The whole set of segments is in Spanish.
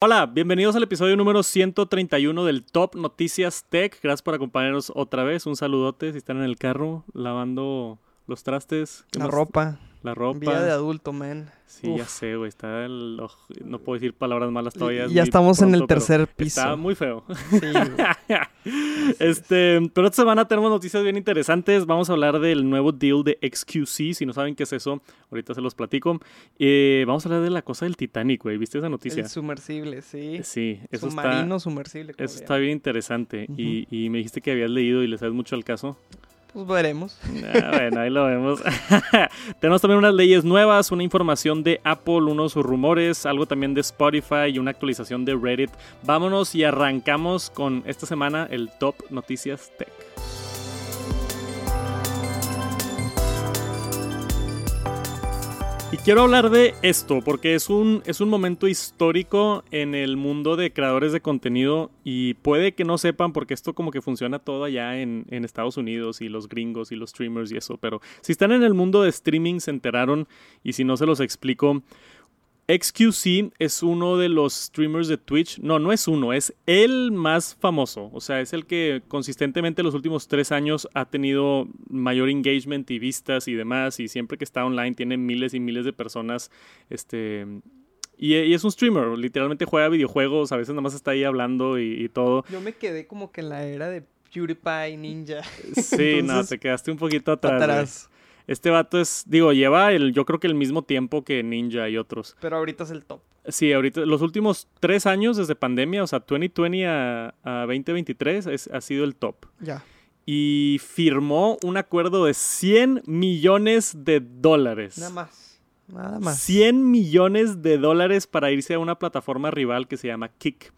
Hola, bienvenidos al episodio número 131 del Top Noticias Tech. Gracias por acompañarnos otra vez. Un saludote si están en el carro lavando los trastes. ¿Qué La más? ropa. La ropa. Vida de adulto, man. Sí, ya sé, güey. Está el... No puedo decir palabras malas todavía. Ya estamos en el tercer piso. Está muy feo. Sí, este, pero esta semana tenemos noticias bien interesantes. Vamos a hablar del nuevo deal de XQC. Si no saben qué es eso, ahorita se los platico. Eh, vamos a hablar de la cosa del Titanic, güey. ¿Viste esa noticia? El sumersible, sí. Sí, eso está, Submarino sumersible. como eso está bien interesante. Y, y me dijiste que habías leído y le sabes mucho al caso. Pues veremos. Ah, bueno, ahí lo vemos. Tenemos también unas leyes nuevas, una información de Apple, unos rumores, algo también de Spotify y una actualización de Reddit. Vámonos y arrancamos con esta semana el Top Noticias Tech. Quiero hablar de esto porque es un, es un momento histórico en el mundo de creadores de contenido y puede que no sepan porque esto como que funciona todo allá en, en Estados Unidos y los gringos y los streamers y eso, pero si están en el mundo de streaming se enteraron y si no se los explico, XQC es uno de los streamers de Twitch. No, no es uno, es el más famoso. O sea, es el que consistentemente los últimos tres años ha tenido mayor engagement y vistas y demás. Y siempre que está online tiene miles y miles de personas. Este. Y, y es un streamer, literalmente juega videojuegos, a veces nada más está ahí hablando y, y todo. Yo me quedé como que en la era de PewDiePie, Ninja. Sí, no, te quedaste un poquito atrás. atrás. Este vato es, digo, lleva el, yo creo que el mismo tiempo que Ninja y otros. Pero ahorita es el top. Sí, ahorita, los últimos tres años desde pandemia, o sea, 2020 a, a 2023, es- ha sido el top. Ya. Y firmó un acuerdo de 100 millones de dólares. Nada más. Nada más. 100 millones de dólares para irse a una plataforma rival que se llama Kick.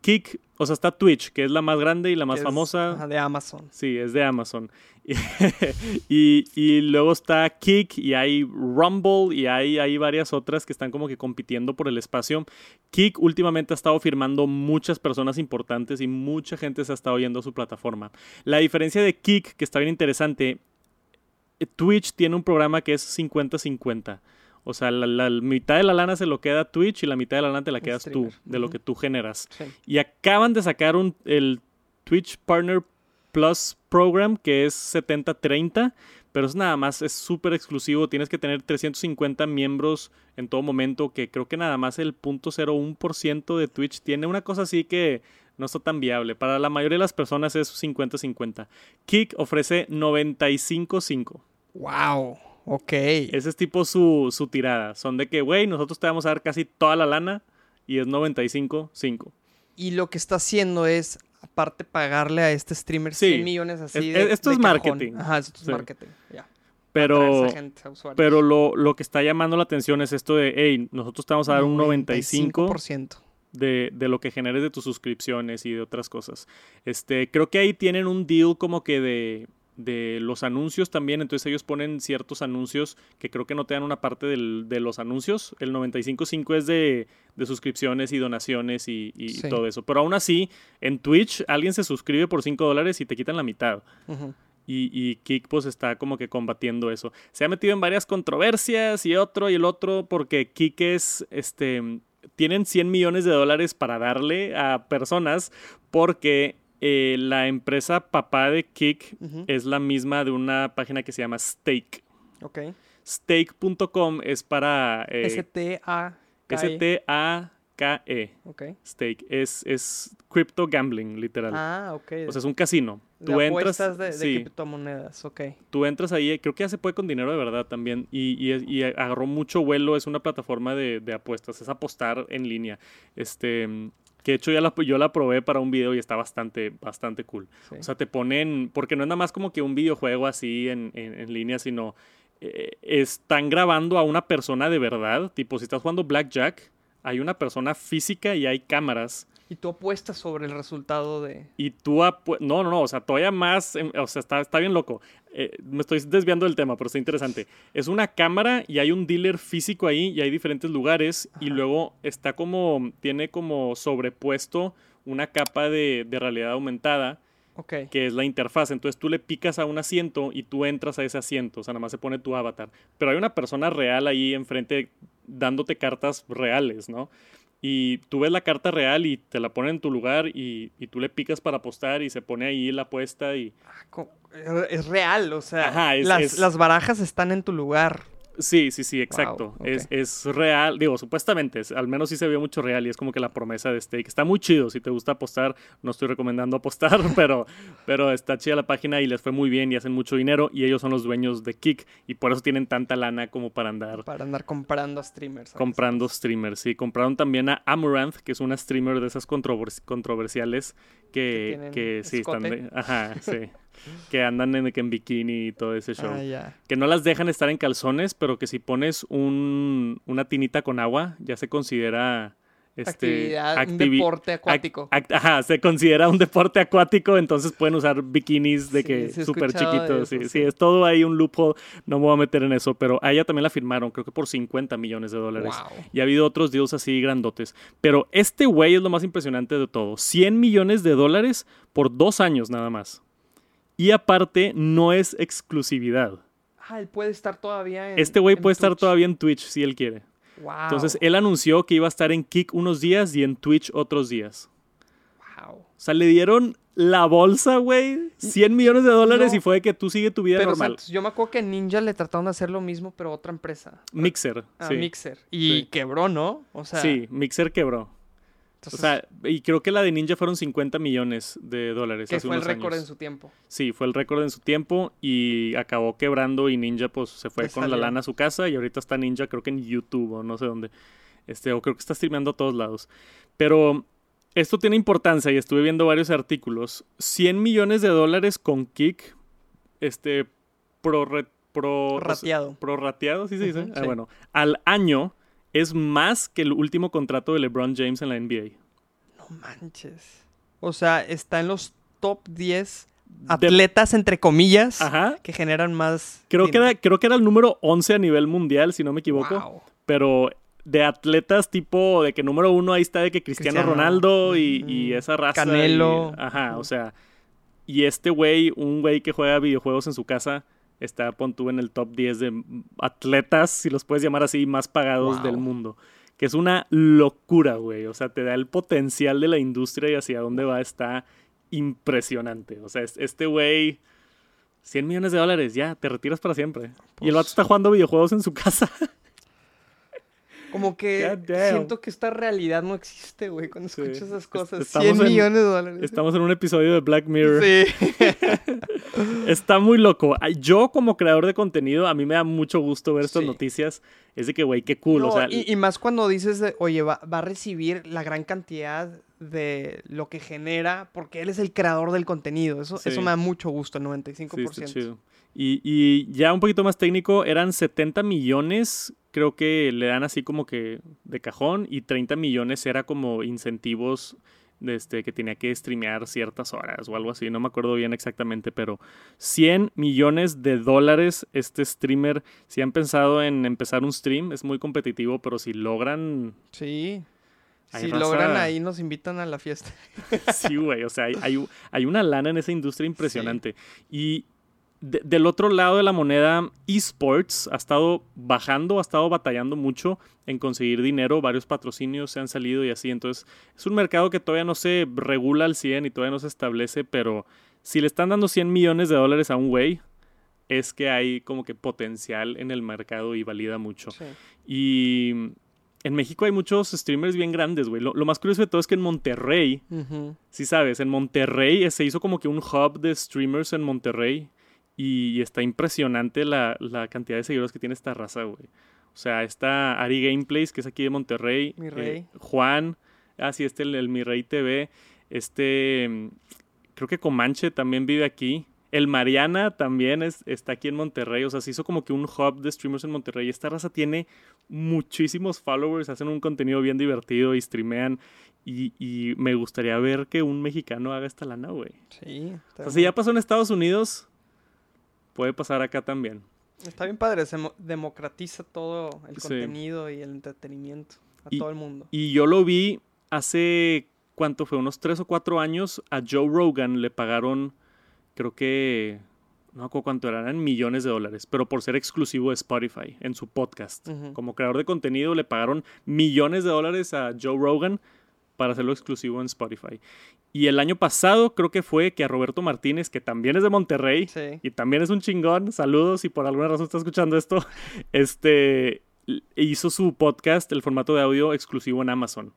Kick, o sea, está Twitch, que es la más grande y la más es, famosa. ajá, de Amazon. Sí, es de Amazon. y, y luego está Kick y hay Rumble y hay, hay varias otras que están como que compitiendo por el espacio. Kick últimamente ha estado firmando muchas personas importantes y mucha gente se ha estado yendo a su plataforma. La diferencia de Kick, que está bien interesante, eh, Twitch tiene un programa que es 50-50. O sea, la, la mitad de la lana se lo queda Twitch y la mitad de la lana te la quedas tú, de lo que tú generas. Sí. Y acaban de sacar un, el Twitch Partner Plus Program que es 70-30, pero es nada más, es súper exclusivo. Tienes que tener 350 miembros en todo momento, que creo que nada más el 0.01% de Twitch tiene una cosa así que no está tan viable. Para la mayoría de las personas es 50-50. Kick ofrece 95-5. Wow. Ok. Ese es tipo su, su tirada. Son de que, güey, nosotros te vamos a dar casi toda la lana y es 95-5. Y lo que está haciendo es, aparte, pagarle a este streamer Sí. 100 millones así Es- de esto de es cajón. marketing. Ajá, esto es Sí. marketing. Ya. Pero, Atraerse gente, pero lo, lo que está llamando la atención es esto de, hey, nosotros te vamos a dar un 95 95%. de, de lo que generes de tus suscripciones y de otras cosas. Este, creo que ahí tienen un deal como que de, de los anuncios también, entonces ellos ponen ciertos anuncios que creo que no te dan una parte del- de los anuncios. El 95.5 es de, de suscripciones y donaciones y, y Sí. todo eso. Pero aún así, en Twitch alguien se suscribe por 5 dólares y te quitan la mitad. Y Kik pues está como que combatiendo eso. Se ha metido en varias controversias y otro y el otro porque Kik es, este, tienen 100 millones de dólares para darle a personas porque eh, la empresa papá de Kik Ujú. es la misma de una página que se llama Stake. Ok. Stake.com es para... eh, S-T-A. S-T-A-K-E. Ok. E, Stake. Es, es crypto gambling, literal. Ah, ok. O sea, es un casino. de Tú entras... apuestas de, de sí. criptomonedas. Ok. tú entras ahí, creo que ya se puede con dinero de verdad también, y, y- y agarró mucho vuelo, es una plataforma de, de apuestas, es apostar en línea. Este, que de hecho ya la, yo la probé para un video y está bastante, bastante cool. Sí. O sea, te ponen, porque no es nada más como que un videojuego así en, en- en línea, sino eh, están grabando a una persona de verdad, tipo si estás jugando Blackjack, hay una persona física y hay cámaras. Y tú apuestas sobre el resultado de. Y tú, apu- no, no, no, o sea, todavía más, o sea, está, está bien loco. Eh, me estoy desviando del tema, pero está interesante. Es una cámara y hay un dealer físico ahí y hay diferentes lugares y Ajá. luego está como, tiene como sobrepuesto una capa de, de realidad aumentada Ok. que es la interfaz. Entonces tú le picas a un asiento y tú entras a ese asiento, o sea, nada más se pone tu avatar. Pero hay una persona real ahí enfrente dándote cartas reales, ¿no? Y tú ves la carta real y te la ponen en tu lugar y, y tú le picas para apostar y se pone ahí la apuesta y... Ah, co- Es real, o sea, Ajá, es- las, es- las barajas están en tu lugar. Sí, sí, sí, exacto. es, es real, digo, supuestamente, es- al menos sí se vio mucho real y es como que la promesa de Stake. Está muy chido, si te gusta apostar, no estoy recomendando apostar, pero, pero está chida la página y les fue muy bien y hacen mucho dinero y ellos son los dueños de Kick y por eso tienen tanta lana como para andar Para andar comprando a streamers. ¿sabes? comprando streamers. Sí, compraron también a Amaranth, que es una streamer de esas controvers- controversiales que, que sí, están de- ajá, sí, que andan en, en bikini y todo ese show. Ah. Que no las dejan estar en calzones, pero que si pones un, una tinita con agua, ya se considera... Este, Actividad, un deporte acuático. ac- ac- ajá, se considera un deporte acuático, entonces pueden usar bikinis de Sí, que súper chiquitos. Sí, sí. sí, es todo ahí un loophole, no me voy a meter en eso, pero a ella también la firmaron, creo que por 50 millones de dólares. Wow. Y ha habido otros deals así grandotes. Pero este güey es lo más impresionante de todo. 100 millones de dólares por dos años nada más. Y aparte, no es exclusividad. Ah, él puede estar todavía en. Este güey puede estar todavía en Twitch si él quiere. Wow. Entonces, él anunció que iba a estar en Kick unos días y en Twitch otros días. Wow. O sea, le dieron la bolsa, güey. 100 millones de dólares No. y fue de que tú sigue tu vida Pero normal. Yo me acuerdo que Ninja le trataron de hacer lo mismo, pero otra empresa. Mixer. Ah, sí. Mixer. Y Sí. quebró, ¿no? O sea, sí, Mixer quebró. Entonces, O sea, y creo que la de Ninja fueron 50 millones de dólares. que hace fue el récord años. en su tiempo. Sí, fue el récord en su tiempo y acabó quebrando y Ninja pues se fue con la lana a su casa y ahorita está Ninja creo que en YouTube o no sé dónde. Este, o creo que está streameando a todos lados. Pero esto tiene importancia y estuve viendo varios artículos. 100 millones de dólares con Kick, este, pro, re- pro, prorrateado, ¿sí se dice? Ah, sí. bueno, al año es más que el último contrato de LeBron James en la NBA. No manches. O sea, está en los top 10 De- atletas, entre comillas, Ajá. que generan más. Creo que, era, creo que era el número 11 a nivel mundial, si no me equivoco. Wow. pero de atletas tipo de que número uno ahí está de que Cristiano, Cristiano. Ronaldo y, Mm, y esa raza. Canelo. y- ajá, o sea. Y este güey, un güey que juega videojuegos en su casa, está, pon tú, en el top 10 de atletas, si los puedes llamar así, más pagados Wow. del mundo. Que es una locura, güey. O sea, te da el potencial de la industria y hacia dónde va está impresionante. O sea, es- este güey... 100 millones de dólares, ya, te retiras para siempre. y el vato Pues- está jugando videojuegos en su casa. Como que siento que esta realidad no existe, güey, cuando Sí. escucho esas cosas. estamos 100 en- millones de dólares. Estamos en un episodio de Black Mirror. Sí. Está muy loco. Yo, como creador de contenido, a mí me da mucho gusto ver estas Sí. noticias. Es de que, güey, qué cool. No, o sea, y, y más cuando dices, de, oye, va, va a recibir la gran cantidad de lo que genera, porque él es el creador del contenido. Eso, Sí. eso me da mucho gusto, el sí, 95%. está chido. Y, y ya un poquito más técnico, eran 70 millones, creo que le dan así como que de cajón, y 30 millones era como incentivos este, que tenía que streamear ciertas horas o algo así, no me acuerdo bien exactamente, pero 100 millones de dólares este streamer, si han pensado en empezar un stream, es muy competitivo, pero si logran Sí. Si raza- logran ahí, nos invitan a la fiesta. Sí, güey, o sea, hay, hay, hay una lana en esa industria impresionante. Y de- del otro lado de la moneda, esports ha estado bajando, ha estado batallando mucho en conseguir dinero, varios patrocinios se han salido y así, entonces es un mercado que todavía no se regula al 100 y todavía no se establece, pero si le están dando 100 millones de dólares a un güey, es que hay como que potencial en el mercado y valida mucho. Sí. Y en México hay muchos streamers bien grandes, güey. Lo, lo más curioso de todo es que en Monterrey. Sí, sabes, en Monterrey eh, se hizo como que un hub de streamers en Monterrey y, está impresionante la, la cantidad de seguidores que tiene esta raza, güey. O sea, está Ari Gameplays, que es aquí de Monterrey. Mi eh, rey. Juan, ah, sí, este, el, el Mi Rey TV. Este, mm, creo que Comanche también vive aquí. El Mariana también es, está aquí en Monterrey. O sea, se hizo como que un hub de streamers en Monterrey. Esta raza tiene muchísimos followers, hacen un contenido bien divertido y streamean. Y, y me gustaría ver que un mexicano haga esta lana, güey. Sí. O sea, si ya pasó en Estados Unidos, puede pasar acá también. está bien padre, se mo- democratiza todo el Sí. contenido y el entretenimiento a Y- todo el mundo. Y yo lo vi hace, ¿cuánto fue? Unos tres o cuatro años. A Joe Rogan le pagaron, creo que no me acuerdo cuánto eran, eran millones de dólares, pero por ser exclusivo de Spotify en su podcast. Como creador de contenido le pagaron millones de dólares a Joe Rogan para hacerlo exclusivo en Spotify. Y el año pasado creo que fue que a Roberto Martínez, que también es de Monterrey Sí. y también es un chingón, saludos si por alguna razón está escuchando esto, este hizo su podcast, el formato de audio exclusivo en Amazon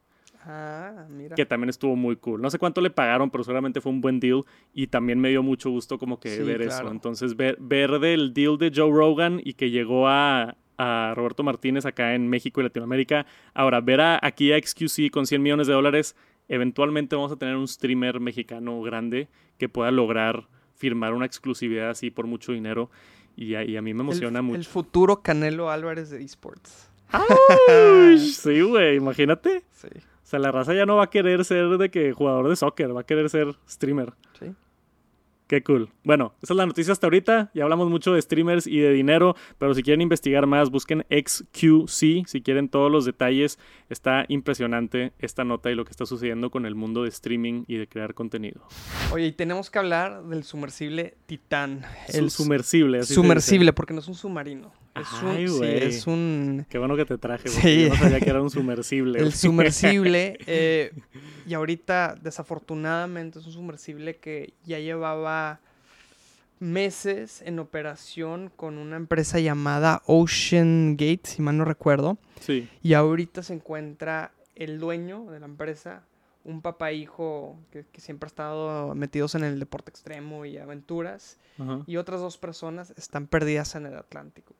Ah, mira. que también estuvo muy cool. No sé cuánto le pagaron, pero seguramente fue un buen deal y también me dio mucho gusto como que Sí, ver claro. eso. Entonces, ver, ver del deal de Joe Rogan y que llegó a, a Roberto Martínez acá en México y Latinoamérica. Ahora, ver a, aquí a XQC con 100 millones de dólares, eventualmente vamos a tener un streamer mexicano grande que pueda lograr firmar una exclusividad así por mucho dinero. Y a, y a mí me emociona el, mucho. El futuro Canelo Álvarez de esports. Sí, güey, imagínate. Sí. O sea, la raza ya no va a querer ser de que jugador de soccer, va a querer ser streamer. Sí. Qué cool. Bueno, esa es la noticia hasta ahorita. Ya hablamos mucho de streamers y de dinero, pero si quieren investigar más, busquen XQC. Si quieren todos los detalles, está impresionante esta nota y lo que está sucediendo con el mundo de streaming y de crear contenido. Oye, y tenemos que hablar del sumersible Titán. El sumersible. así sumersible, porque no es un submarino. Es Ay, un, sí, güey. es un dice. Qué bueno que te traje, porque Sí. yo no sabía que era un sumersible. el sumersible. eh, y ahorita, desafortunadamente, es un sumersible que ya llevaba meses en operación con una empresa llamada Ocean Gate, si mal no recuerdo. Sí. Y ahorita se encuentra el dueño de la empresa, un papá e hijo que, que siempre ha estado metidos en el deporte extremo y aventuras, y otras dos personas están perdidas en el Atlántico.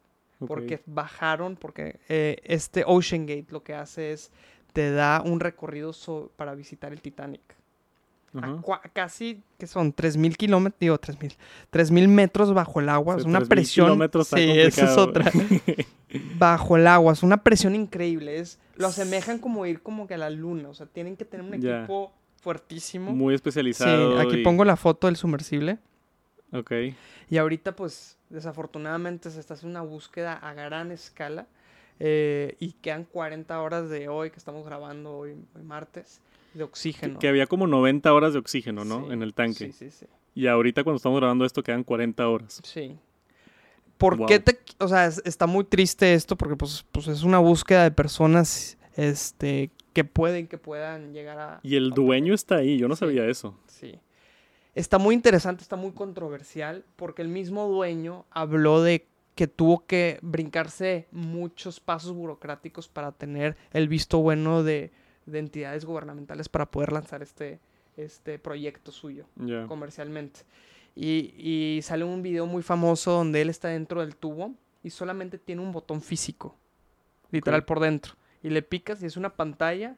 Porque bajaron, porque eh, este Ocean Gate lo que hace es te da un recorrido so- para visitar el Titanic. Casi, que son 3.000 kilómetros, digo 3.000, 3.000 metros bajo el agua, Sí, es una 3,000 presión. Sí, esa es otra. bajo el agua, es una presión increíble, es, lo asemejan como ir como que a la luna, o sea, tienen que tener un equipo fuertísimo. Muy sí, especializado. aquí y- pongo la foto del sumersible. Ok. Y ahorita, pues, desafortunadamente se está haciendo una búsqueda a gran escala. eh, y quedan 40 horas de hoy, que estamos grabando hoy, hoy martes, de Que, oxígeno. que había como 90 horas de oxígeno, ¿no? Sí, En el tanque. Sí, sí, sí. Y ahorita cuando estamos grabando esto quedan 40 horas. Sí. ¿Por Wow. qué te... O sea, es- está muy triste esto porque pues, pues es una búsqueda de personas este, que pueden, que puedan llegar a... Y el a- dueño está ahí, yo no Sí. sabía eso. Sí. Está muy interesante, está muy controversial, porque el mismo dueño habló de que tuvo que brincarse muchos pasos burocráticos para tener el visto bueno de, de entidades gubernamentales para poder lanzar este, este proyecto suyo comercialmente. Y, y sale un video muy famoso donde él está dentro del tubo y solamente tiene un botón físico, literal por dentro. Y le picas y es una pantalla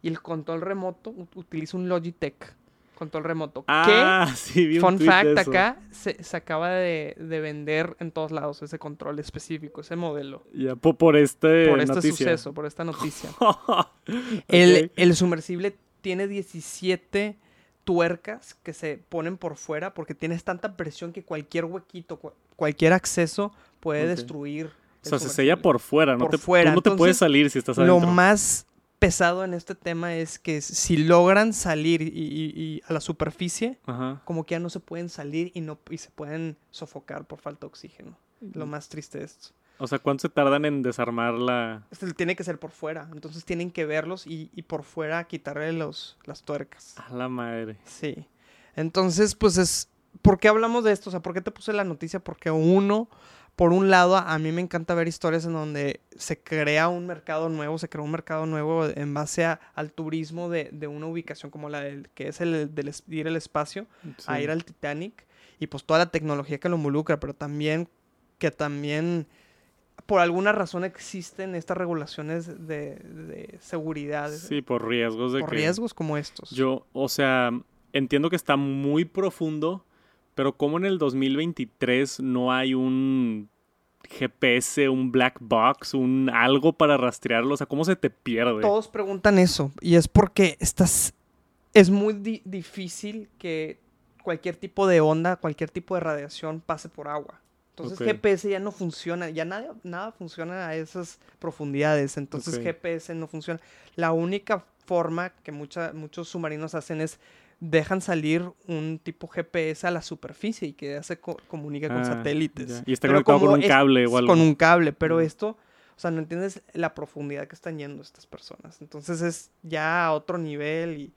y el control remoto ut- utiliza un Logitech control remoto. Ah, sí, vi que, un fun fact, eso. acá se, se acaba de, de vender en todos lados ese control específico, ese modelo. Ya, po- por este por este noticia. suceso, por esta noticia. El, el sumersible tiene 17 tuercas que se ponen por fuera porque tienes tanta presión que cualquier huequito, cu- cualquier acceso puede destruir. O sea, se sella por fuera, no Por te, tú fuera, no te puedes salir si estás Lo adentro. más pesado en este tema es que si logran salir y, y- y a la superficie, Ajá. como que ya no se pueden salir y, no, y se pueden sofocar por falta de oxígeno. Lo más triste de esto. O sea, ¿cuánto se tardan en desarmar la...? Este tiene que ser por fuera, entonces tienen que verlos y, y por fuera quitarle los, las tuercas. A la madre. Sí. Entonces, pues es. ¿Por qué hablamos de esto? O sea, ¿por qué te puse la noticia? Porque uno, por un lado, a mí me encanta ver historias en donde se crea un mercado nuevo, se crea un mercado nuevo en base a- al turismo de, de una ubicación como la del, que es el del ir al espacio, a ir al Titanic, y pues toda la tecnología que lo involucra, pero también que también por alguna razón existen estas regulaciones de, de seguridad Sí, por riesgos de por que... riesgos como estos. Yo, o sea, entiendo que está muy profundo, pero como en el 2023 no hay un GPS, un black box, un algo para rastrearlo, o sea, ¿cómo se te pierde? Todos preguntan eso y es porque estás es muy di- difícil que cualquier tipo de onda, cualquier tipo de radiación pase por agua. Entonces. GPS ya no funciona, ya nada, nada funciona a esas profundidades, entonces. GPS no funciona. La única forma que mucha- muchos submarinos hacen es dejan salir un tipo GPS a la superficie y que ya se co- comunica con Ah, satélites. ya. Y está Pero conectado con un cable o algo. Con un cable, pero esto, o sea, no entiendes la profundidad que están yendo estas personas. Entonces es ya a otro nivel y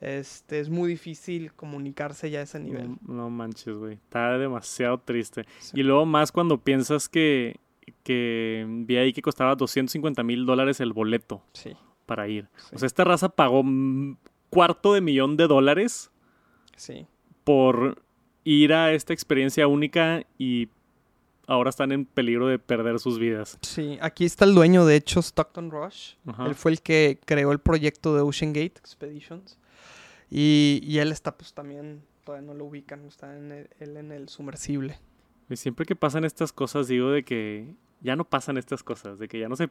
este es muy difícil comunicarse ya a ese nivel. No, no manches, güey. Está demasiado triste. Sí. Y luego más cuando piensas que, que vi ahí que costaba 250 mil dólares el boleto Sí, para ir. sí, O sea, esta raza pagó cuarto de millón de dólares sí. por ir a esta experiencia única y ahora están en peligro de perder sus vidas. Sí, aquí está el dueño, de hecho, Stockton Rush. Ajá. Él fue el que creó el proyecto de Ocean Gate Expeditions. Y, y él está, pues también, todavía no lo ubican, está en el- él en el sumersible. Y siempre que pasan estas cosas digo de que ya no pasan estas cosas, de que ya no se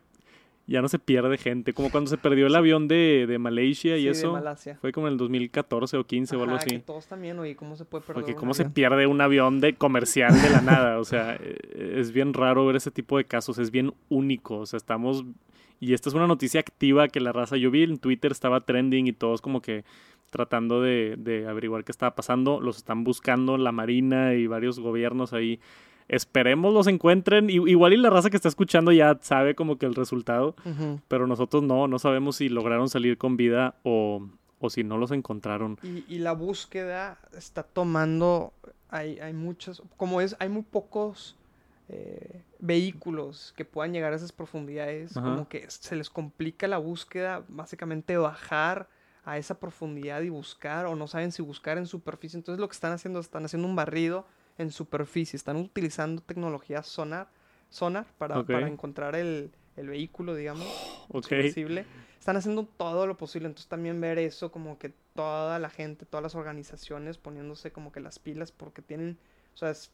ya no se pierde gente, como cuando se perdió el avión de, de Malaysia y Sí, de eso. Malasia. Fue como en el 2014 o 15 o algo Ajá, que así. todos también, oye, ¿cómo se puede perder Porque un cómo se pierde un avión de comercial de la nada, o sea, eh, es bien raro ver ese tipo de casos, es bien único, o sea, estamos y esta es una noticia activa que la raza yo vi en Twitter estaba trending y todos como que tratando de, de averiguar qué estaba pasando, los están buscando la marina y varios gobiernos ahí. Esperemos los encuentren. Igual y la raza que está escuchando ya sabe como que el resultado, pero nosotros no, no sabemos si lograron salir con vida o, o si no los encontraron. Y, y la búsqueda está tomando, hay, hay muchos, como es, hay muy pocos eh, vehículos que puedan llegar a esas profundidades, Ajá. como que se les complica la búsqueda, básicamente bajar a esa profundidad y buscar, o no saben si buscar en superficie, entonces lo que están haciendo, están haciendo un barrido en superficie, están utilizando tecnología sonar, sonar para, para encontrar el, el vehículo, digamos Ok. sumersible. Están haciendo todo lo posible. Entonces también ver eso, como que toda la gente, todas las organizaciones poniéndose como que las pilas porque tienen, o sea, es-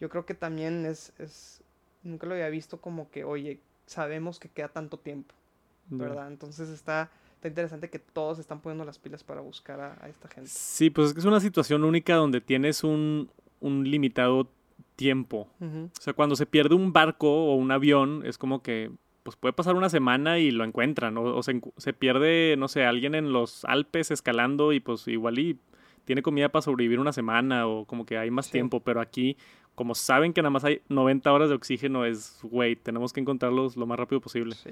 yo creo que también es, es, nunca lo había visto como que, oye, sabemos que queda tanto tiempo. ¿verdad? Entonces está, está interesante que todos están poniendo las pilas para buscar a, a esta gente. Sí, pues es que es una situación única donde tienes un, un limitado tiempo. O sea, cuando se pierde un barco o un avión, es como que pues puede pasar una semana y lo encuentran. O, o se, pierde, no sé, alguien en los Alpes escalando y pues igual y tiene comida para sobrevivir una semana o como que hay más Sí. tiempo. Pero aquí, como saben que nada más hay 90 horas de oxígeno, es, güey, tenemos que encontrarlos lo más rápido posible. Sí.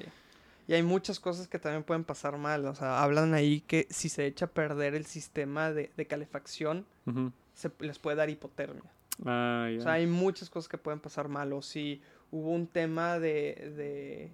Y hay muchas cosas que también pueden pasar mal. O sea, hablan ahí que si se echa a perder el sistema de, de calefacción. Se les puede dar hipotermia. Ah. O sea, hay muchas cosas que pueden pasar mal. O si hubo un tema de,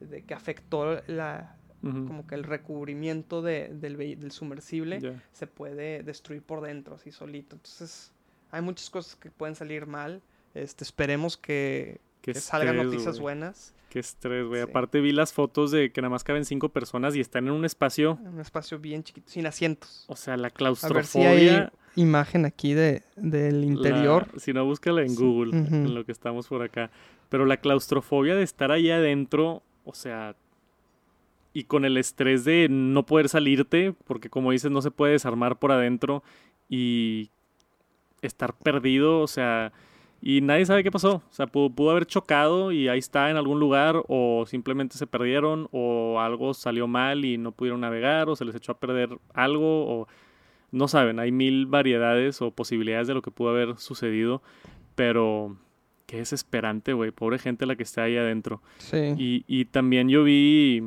de, de que afectó la, como que el recubrimiento de- del, del sumersible, se puede destruir por dentro, así solito. Entonces, hay muchas cosas que pueden salir mal. Este, esperemos que, salgan noticias buenas. Qué estrés, güey. Sí. Aparte vi las fotos de que nada más caben cinco personas y están en un espacio. Un espacio bien chiquito, sin asientos. O sea, la A ver si claustrofobia. hay imagen aquí de, del la- interior. si no, búscala en Sí. Google, en lo que estamos por acá. Pero la claustrofobia de estar ahí adentro, o sea, y con el estrés de no poder salirte, porque como dices, no se puede desarmar por adentro y estar perdido, o sea, y nadie sabe qué pasó. O sea, pudo, pudo haber chocado y ahí está en algún lugar, o simplemente se perdieron, o algo salió mal y no pudieron navegar, o se les echó a perder algo, o no saben, hay mil variedades o posibilidades de lo que pudo haber sucedido, pero qué desesperante, güey, pobre gente la que está ahí adentro. Sí. Y, y también yo vi.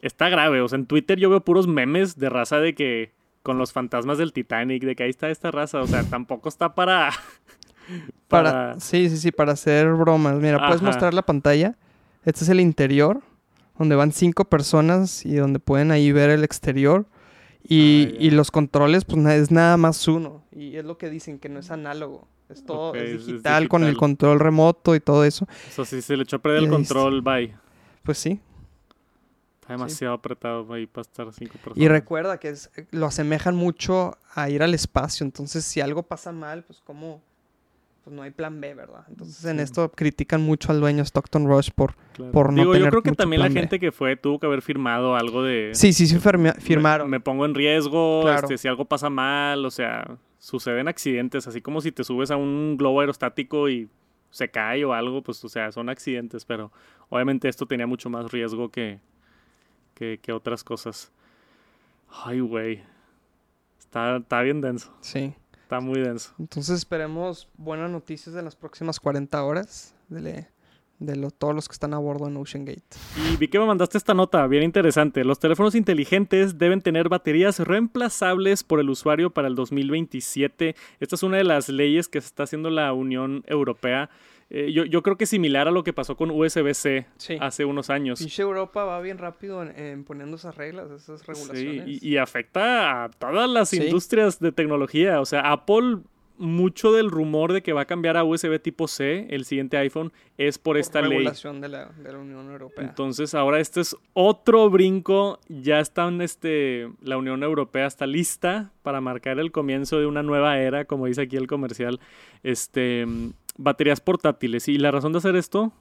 Está grave, o sea, en Twitter yo veo puros memes de raza de que. Con los fantasmas del Titanic, de que ahí está esta raza, o sea, tampoco está para. Para, sí, sí, sí, para hacer bromas. Mira, puedes mostrar la pantalla. Este es el interior, donde van cinco personas y donde pueden ahí ver el exterior. Y, Ah, y los controles, pues es nada más uno. Y es lo que dicen, que no es análogo. Es todo, es, digital, con el control remoto y todo eso. O sea, si se le echó a perder el está. control, bye. Pues sí. Está demasiado apretado ahí para estar cinco personas. Y recuerda que es- lo asemejan mucho a ir al espacio. Entonces, si algo pasa mal, pues como... Pues no hay plan B, ¿verdad? Entonces, en Sí. esto critican mucho al dueño Stockton Rush por... Claro. por no Digo, yo creo que también la B. gente que fue tuvo que haber firmado algo de. Sí, sí, sí, firma- me- firmaron. Me, pongo en riesgo, Claro. este, si algo pasa mal, o sea, suceden accidentes, así como si te subes a un globo aerostático y se cae o algo, pues, o sea, son accidentes, pero obviamente esto tenía mucho más riesgo que, que, que otras cosas. Ay, güey. Está, está bien denso. Sí. Está muy denso. Entonces esperemos buenas noticias en las próximas 40 horas de, de lo- todos los que están a bordo en Ocean Gate. Y vi que me mandaste esta nota, bien interesante. Los teléfonos inteligentes deben tener baterías reemplazables por el usuario para el 2027. Esta es una de las leyes que se está haciendo la Unión Europea. Eh, yo, yo creo que es similar a lo que pasó con USB-C Sí. hace unos años. Pinche Europa va bien rápido en, en poniendo esas reglas, esas Sí, regulaciones. y, y afecta a todas las Sí. industrias de tecnología. O sea, Apple, mucho del rumor de que va a cambiar a USB tipo C, el siguiente iPhone, es por, Por esta ley. regulación de la, de la Unión Europea. Entonces, ahora este es otro brinco. Ya están, este, la Unión Europea está lista para marcar el comienzo de una nueva era, como dice aquí el comercial. Este, baterías portátiles. Y la razón de hacer esto,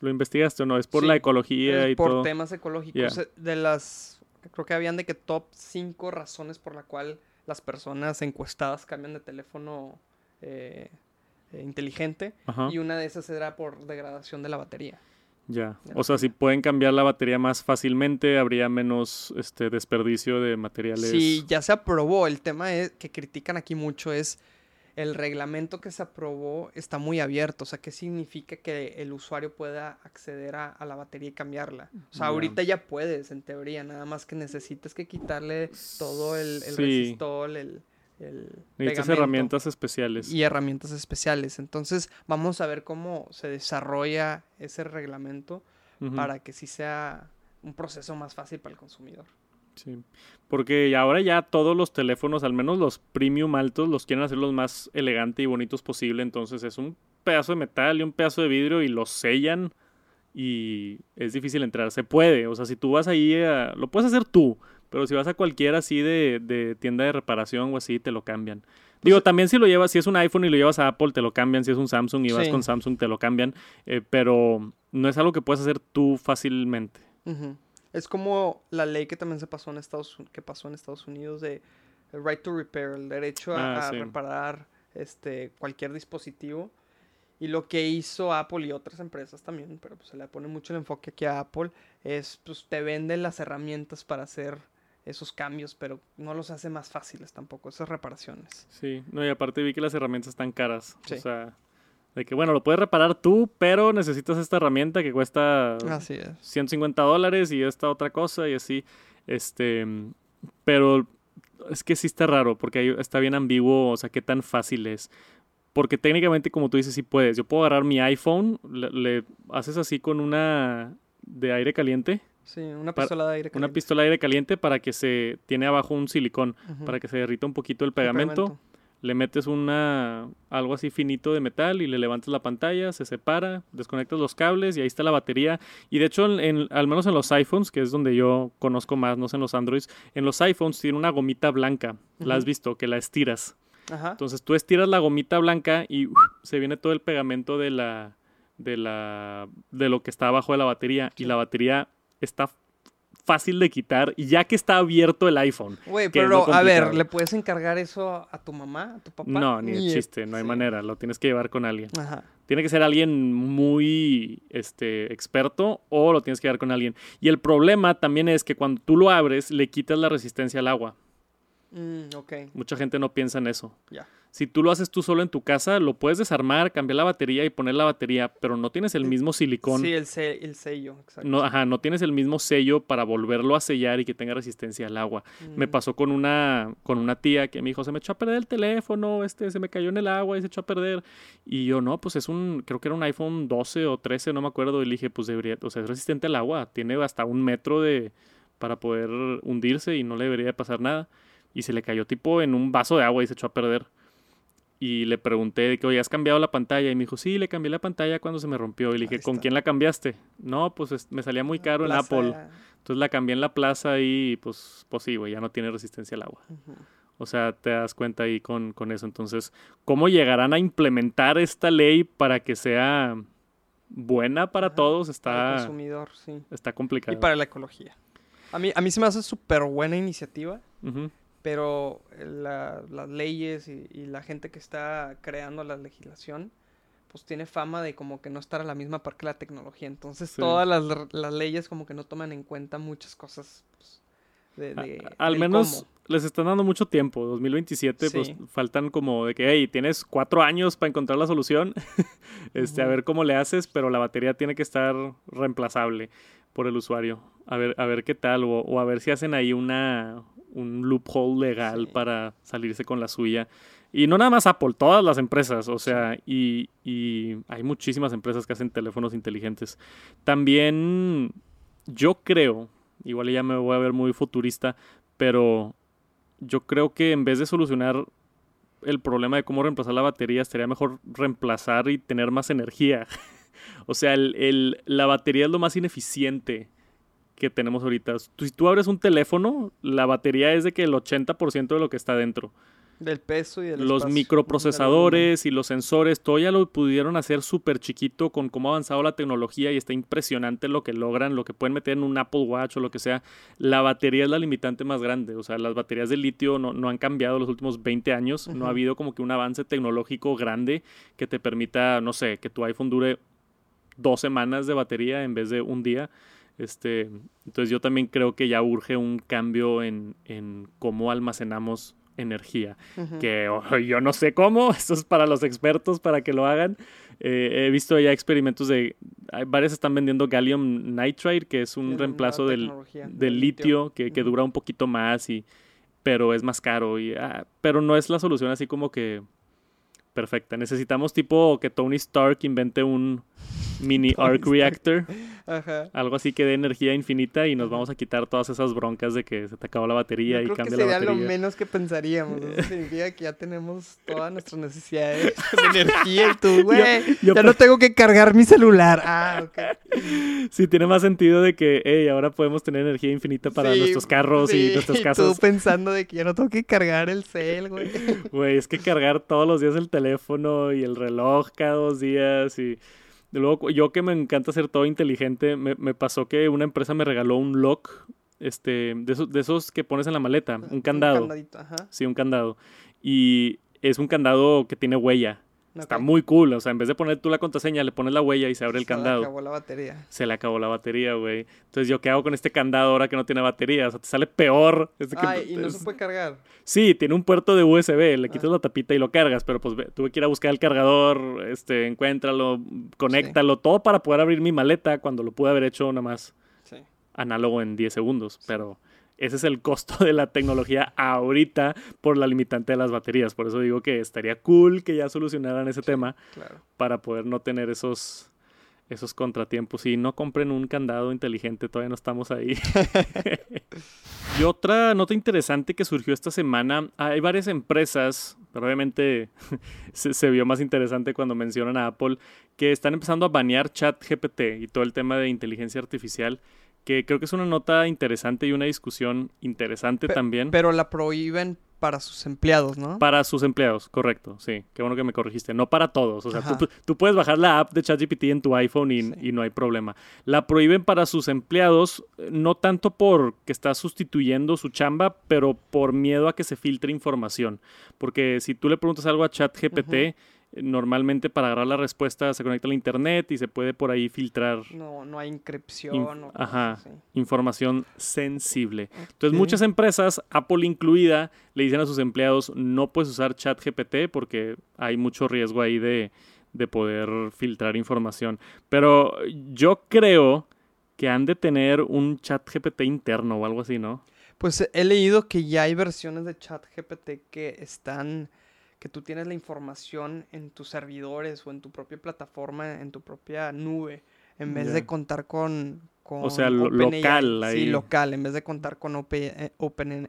¿lo investigaste o no? Es por Sí, la ecología Es y por todo. temas ecológicos. Yeah. eh, De las. Creo que habían de que top 5 razones por la cual las personas encuestadas cambian de teléfono eh, eh, inteligente. Ajá. Y una de esas era por degradación de la batería. Ya. O sea, si pueden cambiar la batería más fácilmente, habría menos este desperdicio de materiales. Sí, ya se aprobó. El tema es, que critican aquí mucho es el reglamento que se aprobó está muy abierto. O sea, ¿qué significa que el usuario pueda acceder a, a la batería y cambiarla? O sea, ahorita ya puedes, en teoría, nada más que necesitas que quitarle todo el, el Sí. resistol, el, el Necesitas herramientas especiales. y herramientas especiales. Entonces, vamos a ver cómo se desarrolla ese reglamento para que sí sea un proceso más fácil para el consumidor. Sí, porque ahora ya todos los teléfonos, al menos los premium altos, los quieren hacer los más elegante y bonitos posible. Entonces es un pedazo de metal y un pedazo de vidrio y los sellan y es difícil entrar. Se puede, o sea, si tú vas ahí, a- lo puedes hacer tú, pero si vas a cualquiera así de, de tienda de reparación o así, te lo cambian. Digo, también si lo llevas, si es un iPhone y lo llevas a Apple, te lo cambian. Si es un Samsung y vas Sí. con Samsung, te lo cambian. Eh, pero no es algo que puedes hacer tú fácilmente. Es como la ley que también se pasó en Estados que pasó en Estados Unidos de el right to repair, el derecho a, Ah, a reparar este cualquier dispositivo. Y lo que hizo Apple y otras empresas también, pero pues se le pone mucho el enfoque aquí a Apple, es pues te venden las herramientas para hacer esos cambios, pero no los hace más fáciles tampoco, esas reparaciones. Sí, no, y aparte vi que las herramientas están caras. Sí. O sea, de que bueno, lo puedes reparar tú, pero necesitas esta herramienta que cuesta Así es. 150 dólares y esta otra cosa y así. Este, pero es que sí está raro porque está bien ambiguo, o sea, qué tan fácil es. Porque técnicamente, como tú dices, sí puedes. Yo puedo agarrar mi iPhone, le, le haces así con una de aire caliente, Sí, una pistola de aire una caliente. pistola de aire caliente para que se tiene abajo un silicón, para que se derrita un poquito el El pegamento le metes una algo así finito de metal y le levantas la pantalla, se separa, desconectas los cables y ahí está la batería. Y de hecho, en, en- al menos en los iPhones, que es donde yo conozco más, no sé en los Androids, en los iPhones tiene una gomita blanca. ¿La has visto? Que la estiras. Ajá. Entonces tú estiras la gomita blanca y se viene todo el pegamento de la de la de lo que está abajo de la batería y la batería está fácil de quitar y ya que está abierto el iPhone. Güey, pero a ver. ¿le puedes encargar eso a tu mamá, a tu papá? No, ni de de- chiste, no hay sí. manera, lo tienes que llevar con alguien. Ajá. Tiene que ser alguien muy este, experto o lo tienes que llevar con alguien. Y el problema también es que cuando tú lo abres, le quitas la resistencia al agua. Mm, Mucha gente no piensa en eso. ya. Si tú lo haces tú solo en tu casa, lo puedes desarmar, cambiar la batería y poner la batería, pero no tienes el mismo silicón. Sí, el, se- el sello, exacto. No, ajá, no tienes el mismo sello para volverlo a sellar y que tenga resistencia al agua. Me Mm, pasó con una, con una tía que me dijo, se me echó a perder el teléfono, este, se me cayó en el agua y se echó a perder. Y yo, no, pues es un, creo que era un iPhone 12 o 13, no me acuerdo. Y le dije, pues debería, o sea, es resistente al agua, tiene hasta un metro de, para poder hundirse y no le debería de pasar nada. Y se le cayó tipo en un vaso de agua y se echó a perder. Y le pregunté de que, oye, ¿has cambiado la pantalla? Y me dijo, sí, le cambié la pantalla cuando se me rompió. Y le dije, ¿con está. quién la cambiaste? No, pues es- me salía muy caro en Apple. Entonces la cambié en la plaza y pues, pues sí, güey, ya no tiene resistencia al agua. O sea, te das cuenta ahí con, con eso. Entonces, ¿cómo llegarán a implementar esta ley para que sea buena para Ajá, todos? Para el Está, consumidor, sí. está Y complicado. para la ecología. A mí, a mí se me hace súper buena iniciativa, Ujú. Pero la- las leyes y, y la gente que está creando la legislación, pues tiene fama de como que no estar a la misma par que la tecnología. Entonces Sí. todas las, las leyes como que no toman en cuenta muchas cosas pues, al menos les están dando mucho tiempo. 2027, pues faltan como de que, hey, tienes cuatro años para encontrar la solución. este, A ver cómo le haces, pero la batería tiene que estar reemplazable por el usuario. A ver, a ver qué tal, o, a ver si hacen ahí una, un loophole legal para salirse con la suya. Y no nada más Apple, todas las empresas, o sea, y, y hay muchísimas empresas que hacen teléfonos inteligentes. También yo creo, igual ya me voy a ver muy futurista, pero yo creo que en vez de solucionar el problema de cómo reemplazar la batería, estaría mejor reemplazar y tener más energía. o sea, el, la batería es lo más ineficiente que tenemos ahorita. si tú abres un teléfono, la batería es de que el 80% de lo que está dentro. Del peso y del Los microprocesadores y los sensores, todo ya lo pudieron hacer súper chiquito con cómo ha avanzado la tecnología y está impresionante lo que logran, lo que pueden meter en un Apple Watch o lo que sea. La batería es la limitante más grande, o sea, las baterías de litio no, han cambiado los últimos 20 años, no ha habido como que un avance tecnológico grande que te permita, no sé, que tu iPhone dure dos semanas de batería en vez de un día. Este, entonces yo también creo que ya urge un cambio en, en cómo almacenamos energía. Que oh, yo no sé cómo, esto es para los expertos para que lo hagan. Eh, he visto ya experimentos de. Hay, varios están vendiendo gallium nitride, que es un reemplazo del, del, litio, que, que, dura un poquito más, y, pero es más caro. Y, ah, pero no es la solución así como que perfecta. Necesitamos tipo que Tony Stark invente un mini arc reactor. Algo así que dé energía infinita y nos vamos a quitar todas esas broncas de que se te acabó la batería y cambia que sería lo menos que pensaríamos. Eso significa que ya tenemos todas nuestras necesidades de energía y tú, güey, ya no tengo que cargar mi celular. Ah, ok. Sí, tiene más sentido de que, hey, ahora podemos tener energía infinita para nuestros carros y nuestras casas. Tú pensando de que ya no tengo que cargar el cel, güey. Güey, es que cargar todos los días el teléfono y el reloj cada dos días y luego, yo que me encanta hacer todo inteligente, me, me pasó que una empresa me regaló un lock, este, de esos, de esos que pones en la maleta, un candado. Un ajá. Sí, un candado. Y es un candado que tiene huella. Está muy cool. O sea, en vez de poner tú la contraseña, le pones la huella y se abre el candado. Se le acabó la batería. Se le acabó la batería, güey. Entonces, ¿yo qué hago con este candado ahora que no tiene batería? O sea, te sale peor. Ay, y no se puede cargar. Sí, tiene un puerto de USB. Le quitas ah. la tapita y lo cargas. Pero pues tuve que ir a buscar el cargador, este, encuéntralo, conéctalo, todo para poder abrir mi maleta cuando lo pude haber hecho nada más sí. análogo en 10 segundos. Pero ese es el costo de la tecnología ahorita por la limitante de las baterías. Por eso digo que estaría cool que ya solucionaran ese tema para poder no tener esos, esos contratiempos. Y no compren un candado inteligente, todavía no estamos ahí. y otra nota interesante que surgió esta semana, hay varias empresas, pero obviamente se, se, vio más interesante cuando mencionan a Apple, que están empezando a banear ChatGPT y todo el tema de inteligencia artificial que creo que es una nota interesante y una discusión interesante también. Pero la prohíben para sus empleados, ¿no? Para sus empleados, correcto, sí. Qué bueno que me corregiste. No para todos. O sea, tú, puedes bajar la app de ChatGPT en tu iPhone y, y, no hay problema. La prohíben para sus empleados, no tanto porque está sustituyendo su chamba, pero por miedo a que se filtre información. Porque si tú le preguntas algo a ChatGPT, normalmente para agarrar la respuesta se conecta al internet y se puede por ahí filtrar. No, no hay inscripción. ajá, información sensible. Entonces muchas empresas, Apple incluida, le dicen a sus empleados no puedes usar ChatGPT porque hay mucho riesgo ahí de, de poder filtrar información. Pero yo creo que han de tener un ChatGPT interno o algo así, ¿no? Pues he leído que ya hay versiones de ChatGPT que están que tú tienes la información en tus servidores o en tu propia plataforma, en tu propia nube, en vez de contar con, con o sea, local ahí. Sí, local, en vez de contar con OpenAI. Open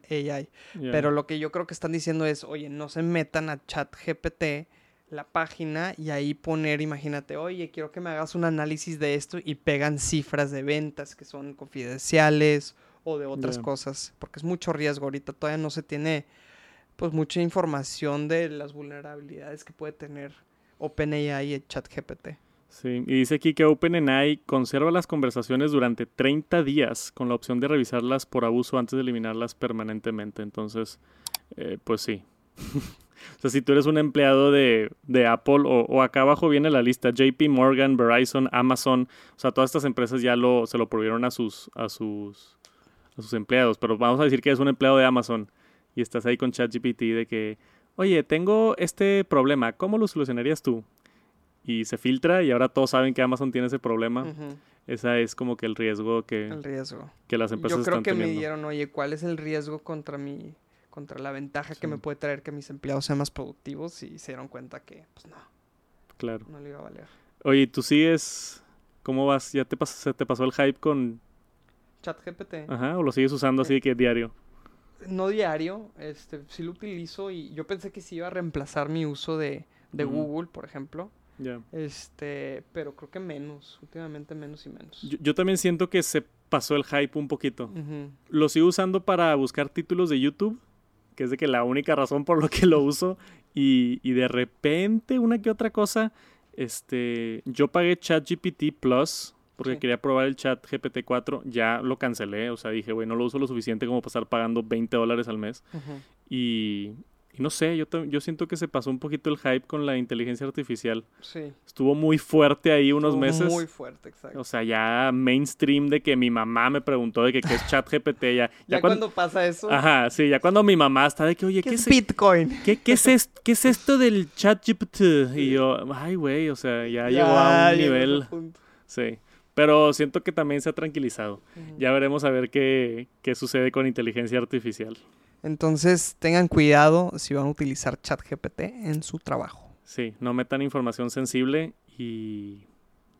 Pero lo que yo creo que están diciendo es, oye, no se metan a ChatGPT la página y ahí poner, imagínate, oye, quiero que me hagas un análisis de esto y pegan cifras de ventas que son confidenciales o de otras cosas, porque es mucho riesgo. Ahorita todavía no se tiene pues mucha información de las vulnerabilidades que puede tener OpenAI y ChatGPT. Sí, y dice aquí que OpenAI conserva las conversaciones durante 30 días con la opción de revisarlas por abuso antes de eliminarlas permanentemente. Entonces, eh, pues sí. o sea, si tú eres un empleado de, Apple o, o, acá abajo viene la lista, JP Morgan, Verizon, Amazon, o sea, todas estas empresas ya lo, se lo prohibieron a sus, a sus a sus empleados, pero vamos a decir que es un empleado de Amazon y estás ahí con ChatGPT de que, oye, tengo este problema, ¿cómo lo solucionarías tú? Y se filtra y ahora todos saben que Amazon tiene ese problema. Ujú, Esa es como que el riesgo que, El riesgo. que las empresas Yo creo están que me dieron, oye, ¿cuál es el riesgo contra mi, contra la ventaja Sí. que me puede traer que mis empleados sean más productivos? Y se dieron cuenta que, pues no, Claro. no le iba a valer. Oye, ¿tú sigues? ¿Cómo vas? ¿Ya te, pas- se te pasó el hype con... ChatGPT. Ajá, o lo sigues usando así de que diario? No diario, este, sí lo utilizo y yo pensé que sí iba a reemplazar mi uso de, de. Google, por ejemplo. Ya. Este, pero creo que menos, últimamente menos y menos. Yo, yo también siento que se pasó el hype un poquito. Lo sigo usando para buscar títulos de YouTube, que es de que la única razón por lo que lo uso. Y, y de repente, una que otra cosa, este, yo pagué ChatGPT Plus porque Sí. quería probar el chat GPT-4. Ya lo cancelé, o sea, dije, güey, no lo uso lo suficiente como para estar pagando 20 dólares al mes. Y, y no sé, yo, yo siento que se pasó un poquito el hype con la inteligencia artificial. Sí. Estuvo muy fuerte ahí unos estuvo meses. Muy fuerte, exacto. O sea, ya mainstream de que mi mamá me preguntó de que qué es ChatGPT. Ya, ya, ya cuando, cuando pasa eso, Ajá, sí, ya cuando mi mamá está de que, oye, ¿qué, ¿qué, es es, Bitcoin? ¿qué, qué es, est- qué es esto del ChatGPT? Y yo, ay, güey, o sea, ya, llegó a un nivel. Sí. Pero siento que también se ha tranquilizado. Ya veremos a ver qué, qué sucede con inteligencia artificial. Entonces, tengan cuidado si van a utilizar ChatGPT en su trabajo. Sí, no metan información sensible y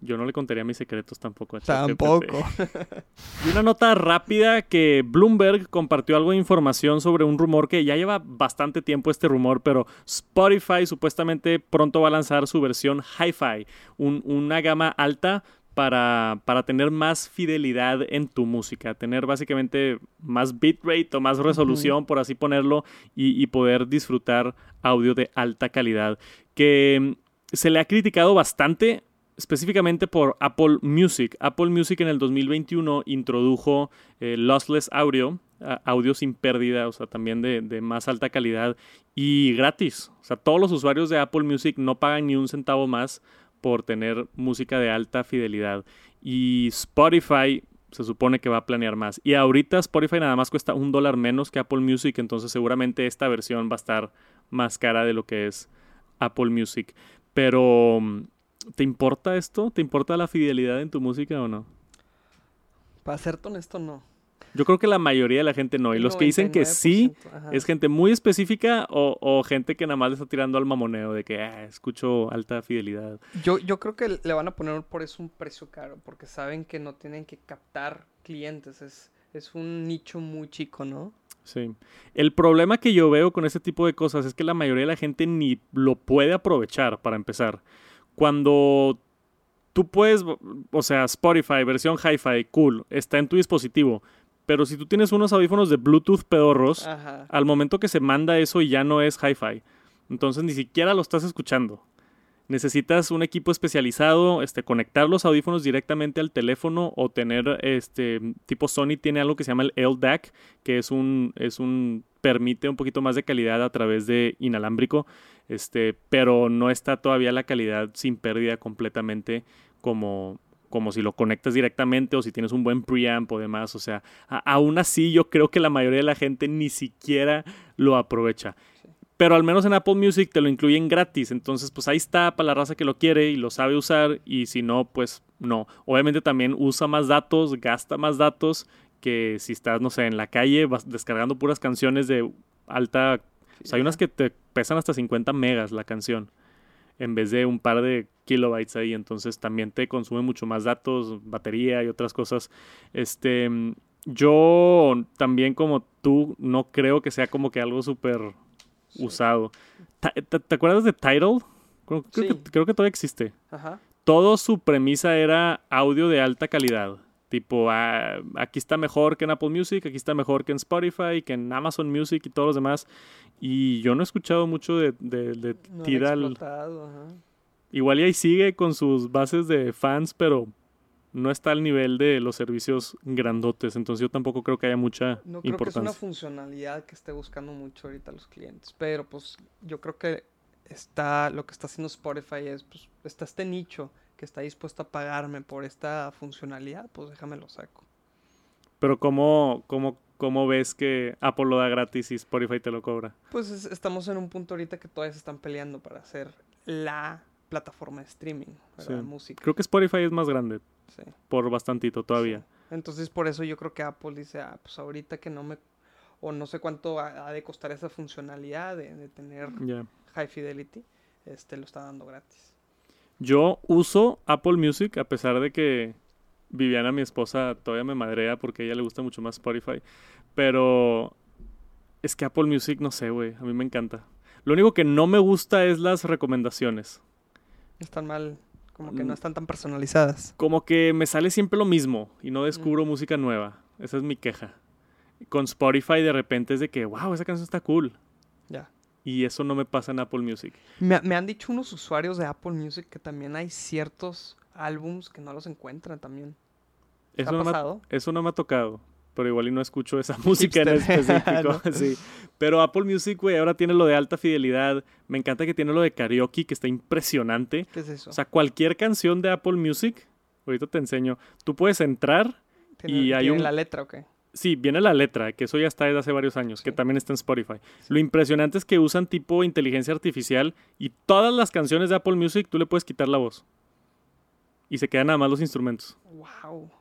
yo no le contaría mis secretos tampoco a ChatGPT. Tampoco. Y una nota rápida que Bloomberg compartió algo de información sobre un rumor que ya lleva bastante tiempo este rumor, pero Spotify supuestamente pronto va a lanzar su versión Hi-Fi, un- una gama alta para, para tener más fidelidad en tu música, tener básicamente más bitrate o más resolución, por así ponerlo, y, y poder disfrutar audio de alta calidad. Que mm, se le ha criticado bastante específicamente por Apple Music. Apple Music en el 2021 introdujo eh, lossless audio, audio sin pérdida, o sea, también de, de más alta calidad y gratis. O sea, todos los usuarios de Apple Music no pagan ni un centavo más por tener música de alta fidelidad. Y Spotify se supone que va a planear más. Y ahorita Spotify nada más cuesta un dólar menos que Apple Music, entonces seguramente esta versión va a estar más cara de lo que es Apple Music. Pero, mm, ¿te importa esto? ¿Te importa la fidelidad en tu música o no? Para serte honesto, no. Yo creo que la mayoría de la gente no. Y los que dicen que sí, 99%, ajá. es gente muy específica o, o gente que nada más le está tirando al mamoneo de que "Ah, escucho alta fidelidad. Yo, yo creo que le van a poner por eso un precio caro, porque saben que no tienen que captar clientes. Es, es un nicho muy chico, ¿no? Sí. El problema que yo veo con este tipo de cosas es que la mayoría de la gente ni lo puede aprovechar para empezar. Cuando tú puedes, o sea, Spotify, versión hi-fi, cool, está en tu dispositivo. Pero si tú tienes unos audífonos de Bluetooth pedorros, Ajá. al momento que se manda eso ya no es hi-fi. Entonces ni siquiera lo estás escuchando. Necesitas un equipo especializado, este, conectar los audífonos directamente al teléfono o tener, este, tipo Sony tiene algo que se llama el LDAC, que es un, es un, permite un poquito más de calidad a través de inalámbrico, este, pero no está todavía la calidad sin pérdida completamente como, como si lo conectas directamente o si tienes un buen preamp o demás. O sea, aún así yo creo que la mayoría de la gente ni siquiera lo aprovecha. Sí. Pero al menos en Apple Music te lo incluyen gratis. Entonces, pues ahí está para la raza que lo quiere y lo sabe usar. Y si no, pues no. Obviamente también usa más datos, gasta más datos que si estás, no sé, en la calle vas descargando puras canciones de alta... O sea, hay unas que te pesan hasta 50 megas la canción en vez de un par de kilobytes ahí. Entonces también te consume mucho más datos, batería y otras cosas. Este, yo también como tú no creo que sea como que algo súper Sí. usado. ¿Te, te acuerdas de Tidal? Creo, creo Sí. que, creo que todavía existe. Ajá. Todo su premisa era audio de alta calidad. Tipo, ah, aquí está mejor que en Apple Music, aquí está mejor que en Spotify, que en Amazon Music y todos los demás. Y yo no he escuchado mucho de, de, de No Tidal. Igual y ahí sigue con sus bases de fans, pero no está al nivel de los servicios grandotes. Entonces yo tampoco creo que haya mucha No creo que es una funcionalidad que esté buscando mucho ahorita los clientes, pero pues yo creo que está lo que está haciendo Spotify es pues está este nicho que está dispuesto a pagarme por esta funcionalidad, pues déjame lo saco. Pero ¿cómo, cómo, cómo ves que Apple lo da gratis y Spotify te lo cobra? Pues es- estamos en un punto ahorita que todavía se están peleando para hacer la plataforma de streaming. De música. Creo que Spotify es más grande, Sí. por bastantito todavía. Entonces por eso yo creo que Apple dice, ah, pues ahorita que no me... O no sé cuánto ha, ha de costar esa funcionalidad de, de tener high fidelity, este lo está dando gratis. Yo uso Apple Music a pesar de que Viviana, mi esposa, todavía me madrea porque a ella le gusta mucho más Spotify. Pero es que Apple Music, no sé, güey, a mí me encanta. Lo único que no me gusta es las recomendaciones. Están mal, como que Mm. no están tan personalizadas. Como que me sale siempre lo mismo y no descubro música nueva. Esa es mi queja. Con Spotify de repente es de que, wow, esa canción está cool. Y eso no me pasa en Apple Music. Me, me han dicho unos usuarios de Apple Music que también hay ciertos álbums que no los encuentran también. ¿Te Eso ha no, me pasado? eso no me ha tocado. Pero igual y no escucho esa música en específico. ¿No? sí. Pero Apple Music, güey, ahora tiene lo de alta fidelidad. Me encanta que tiene lo de karaoke, que está impresionante. ¿Qué es eso? O sea, cualquier canción de Apple Music, ahorita te enseño, tú puedes entrar. ¿Tiene, y hay un- la letra o qué? Sí, viene la letra, que eso ya está desde hace varios años, que también está en Spotify. Lo impresionante es que usan tipo inteligencia artificial y todas las canciones de Apple Music tú le puedes quitar la voz. Y se quedan nada más los instrumentos. Wow,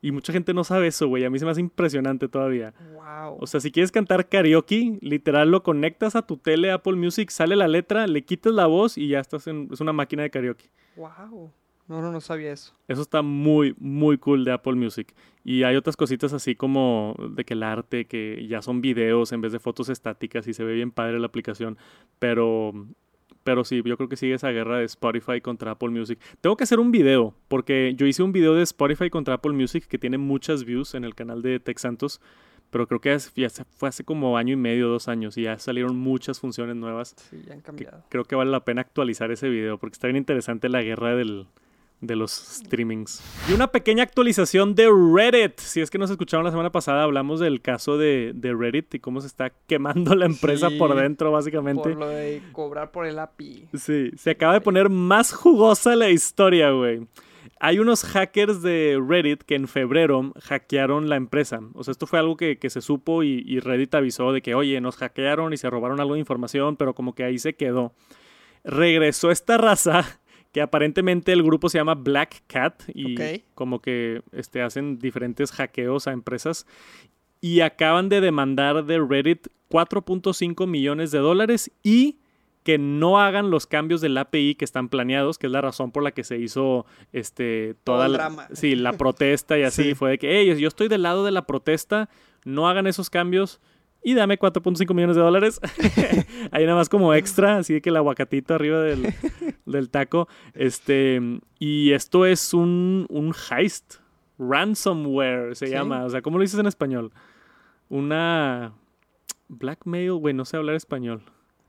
Y mucha gente no sabe eso, güey. A mí se me hace impresionante todavía. wow. O sea, si quieres cantar karaoke, literal lo conectas a tu tele Apple Music, sale la letra, le quitas la voz y ya estás en... Es una máquina de karaoke. wow. No, no, no sabía eso. Eso está muy, muy cool de Apple Music. Y hay otras cositas así como de que el arte, que ya son videos en vez de fotos estáticas y se ve bien padre la aplicación. Pero, pero sí, yo creo que sigue esa guerra de Spotify contra Apple Music. Tengo que hacer un video, porque yo hice un video de Spotify contra Apple Music que tiene muchas views en el canal de Tech Santos. Pero creo que es- ya fue hace como año y medio, dos años, y ya salieron muchas funciones nuevas Sí, ya han que cambiado. creo que vale la pena actualizar ese video porque está bien interesante la guerra del, de los streamings. Y una pequeña actualización de Reddit. Si es que nos escucharon la semana pasada, hablamos del caso de, de Reddit y cómo se está quemando la empresa por dentro, básicamente. Por lo de cobrar por el API. Sí, se acaba de poner más jugosa la historia, güey. Hay unos hackers de Reddit que en febrero hackearon la empresa. O sea, esto fue algo que, que se supo y, y Reddit avisó de que, oye, nos hackearon y se robaron algo de información, pero como que ahí se quedó. Regresó esta raza que aparentemente el grupo se llama Black Cat y como que este, hacen diferentes hackeos a empresas y acaban de demandar de Reddit 4.5 millones de dólares y que no hagan los cambios del API que están planeados, que es la razón por la que se hizo este toda la, drama. sí, la protesta y así Sí. fue de que, hey, yo estoy del lado de la protesta, no hagan esos cambios y dame 4.5 millones de dólares. Ahí nada más como extra, así de que el aguacatito arriba del, del taco. Este, y esto es un, un heist. Ransomware se Sí. llama. O sea, ¿cómo lo dices en español? Una blackmail, güey, no sé hablar español.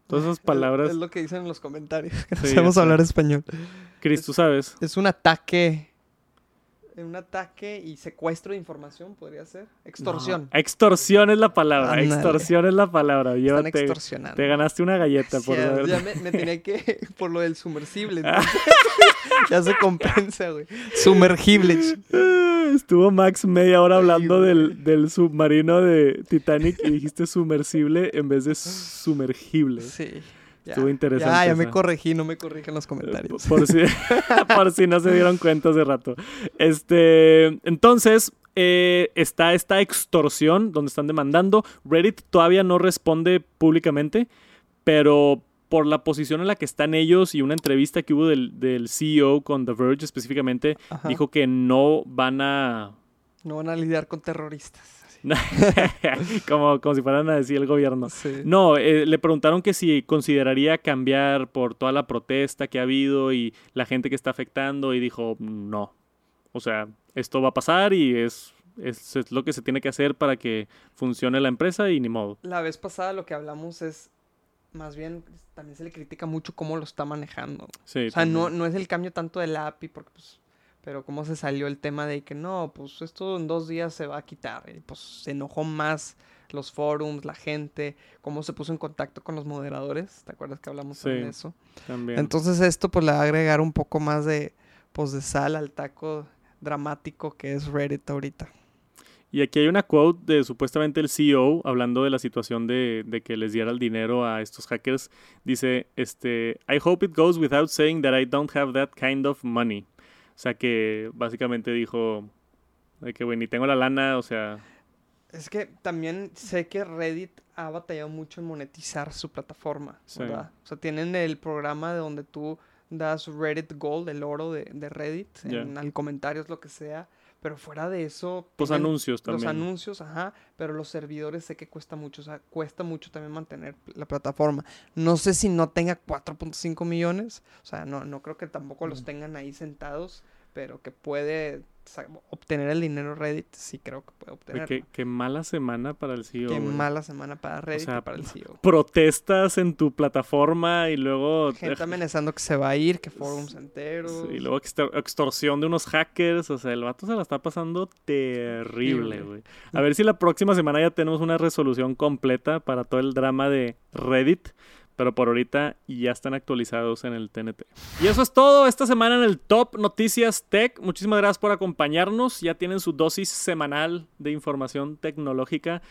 Todas esas Es- palabras. Es, lo que dicen en los comentarios. Que no Sí, sabemos hablar español. Chris, tú sabes. Es un ataque. Un ataque y secuestro de información, podría ser. Extorsión. No, extorsión es la palabra. Extorsión es la palabra. Están Llévate. extorsionando. Te ganaste una galleta por Ya, saber. ya me, me tenía que. Por lo del sumersible. ya se compensa, güey. Sumergible. Estuvo Max media hora hablando del, del submarino de Titanic y dijiste sumersible en vez de sumergible. Sí. Ya, Estuvo interesante Ya, ya me corregí, no me corrijan los comentarios. Por si, por si no se dieron cuenta hace rato. Este, entonces, eh, está esta extorsión donde están demandando. Reddit todavía no responde públicamente, pero por la posición en la que están ellos y una entrevista que hubo del, del CEO con The Verge específicamente, Ajá. dijo que no van a... No van a lidiar con terroristas. como, como si fueran a decir el gobierno. Sí. No, eh, le preguntaron que si consideraría cambiar por toda la protesta que ha habido y la gente que está afectando y dijo no. O sea, esto va a pasar y es, es, es lo que se tiene que hacer para que funcione la empresa y ni modo. La vez pasada lo que hablamos es. Más bien, también se le critica mucho cómo lo está manejando. Sí, O sea, no, no es el cambio tanto del API, porque pues. Pero cómo se salió el tema de que no, pues esto en dos días se va a quitar. Y pues se enojó más los forums, la gente, cómo se puso en contacto con los moderadores. ¿Te acuerdas que hablamos Sí. de eso? también. Entonces esto pues le va a agregar un poco más de, pues, de sal al taco dramático que es Reddit ahorita. Y aquí hay una quote de supuestamente el CEO hablando de la situación de, de, que les diera el dinero a estos hackers. Dice, este, I hope it goes without saying that I don't have that kind of money. O sea que básicamente dijo de que, güey, ni tengo la lana, o sea... Es que también sé que Reddit ha batallado mucho en monetizar su plataforma, ¿verdad? O sea, tienen el programa de donde tú das Reddit Gold, el oro de, de Reddit, en, en comentarios, lo que sea pero fuera de eso... Los anuncios también. Los anuncios, ajá, pero los servidores sé que cuesta mucho, o sea, cuesta mucho también mantener la plataforma. No sé si no tenga 4.5 millones, o sea, no, no creo que tampoco los tengan ahí sentados, pero que puede obtener el dinero Reddit, sí creo que puede obtener. Qué, qué, mala semana para el CEO. Qué mala semana para Reddit y para el CEO. Protestas en tu plataforma y luego... Gente amenazando que se va a ir, que forums enteros. y luego extorsión de unos hackers. O sea, el vato se la está pasando terrible, güey. A ver si la próxima semana ya tenemos una resolución completa para todo el drama de Reddit pero por ahorita ya están actualizados en el TNT. Y eso es todo esta semana en el Top Noticias Tech. Muchísimas gracias por acompañarnos. Ya tienen su dosis semanal de información tecnológica.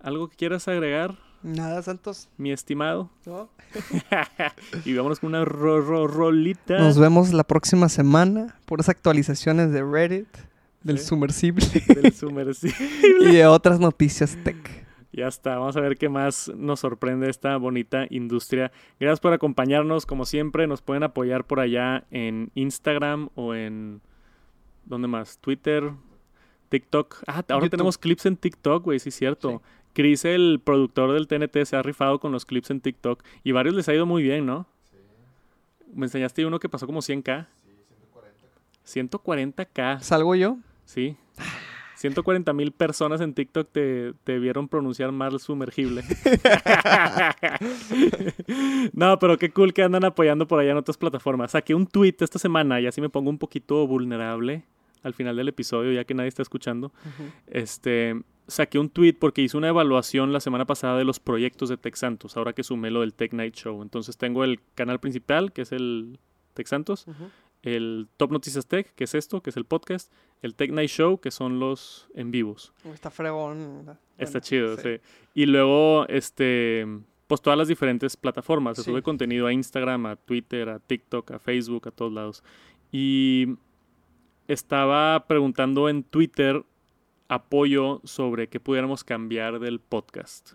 ¿Algo que quieras agregar? Nada, Santos. Mi estimado. y vámonos con una rolita. Nos vemos la próxima semana por esas actualizaciones de Reddit, del sumersible. Del sumersible. y de otras noticias tech. Ya está, vamos a ver qué más nos sorprende esta bonita industria. Gracias por acompañarnos, como siempre, nos pueden apoyar por allá en Instagram o en... ¿Dónde más? Twitter, TikTok. Ah, ahora tenemos clips en TikTok, güey, sí es cierto. Chris, el productor del TNT, se ha rifado con los clips en TikTok y varios les ha ido muy bien, ¿no? Sí. Me enseñaste uno que pasó como 100k. Sí, 140k. 140k. ¿Salgo yo? Sí. 140 mil personas en TikTok te, te, vieron pronunciar mal sumergible. no, pero qué cool que andan apoyando por allá en otras plataformas. Saqué un tweet esta semana y así me pongo un poquito vulnerable al final del episodio, ya que nadie está escuchando. Este, saqué un tweet porque hice una evaluación la semana pasada de los proyectos de Tech Santos, ahora que sumé lo del Tech Night Show. Entonces tengo el canal principal, que es el Tech Santos el Top Noticias Tech, que es esto, que es el podcast, el Tech Night Show, que son los en vivos. Está fregón. Está chido, sí. Y luego, este, pues todas las diferentes plataformas. Se sube contenido a Instagram, a Twitter, a TikTok, a Facebook, a todos lados. Y estaba preguntando en Twitter apoyo sobre qué pudiéramos cambiar del podcast.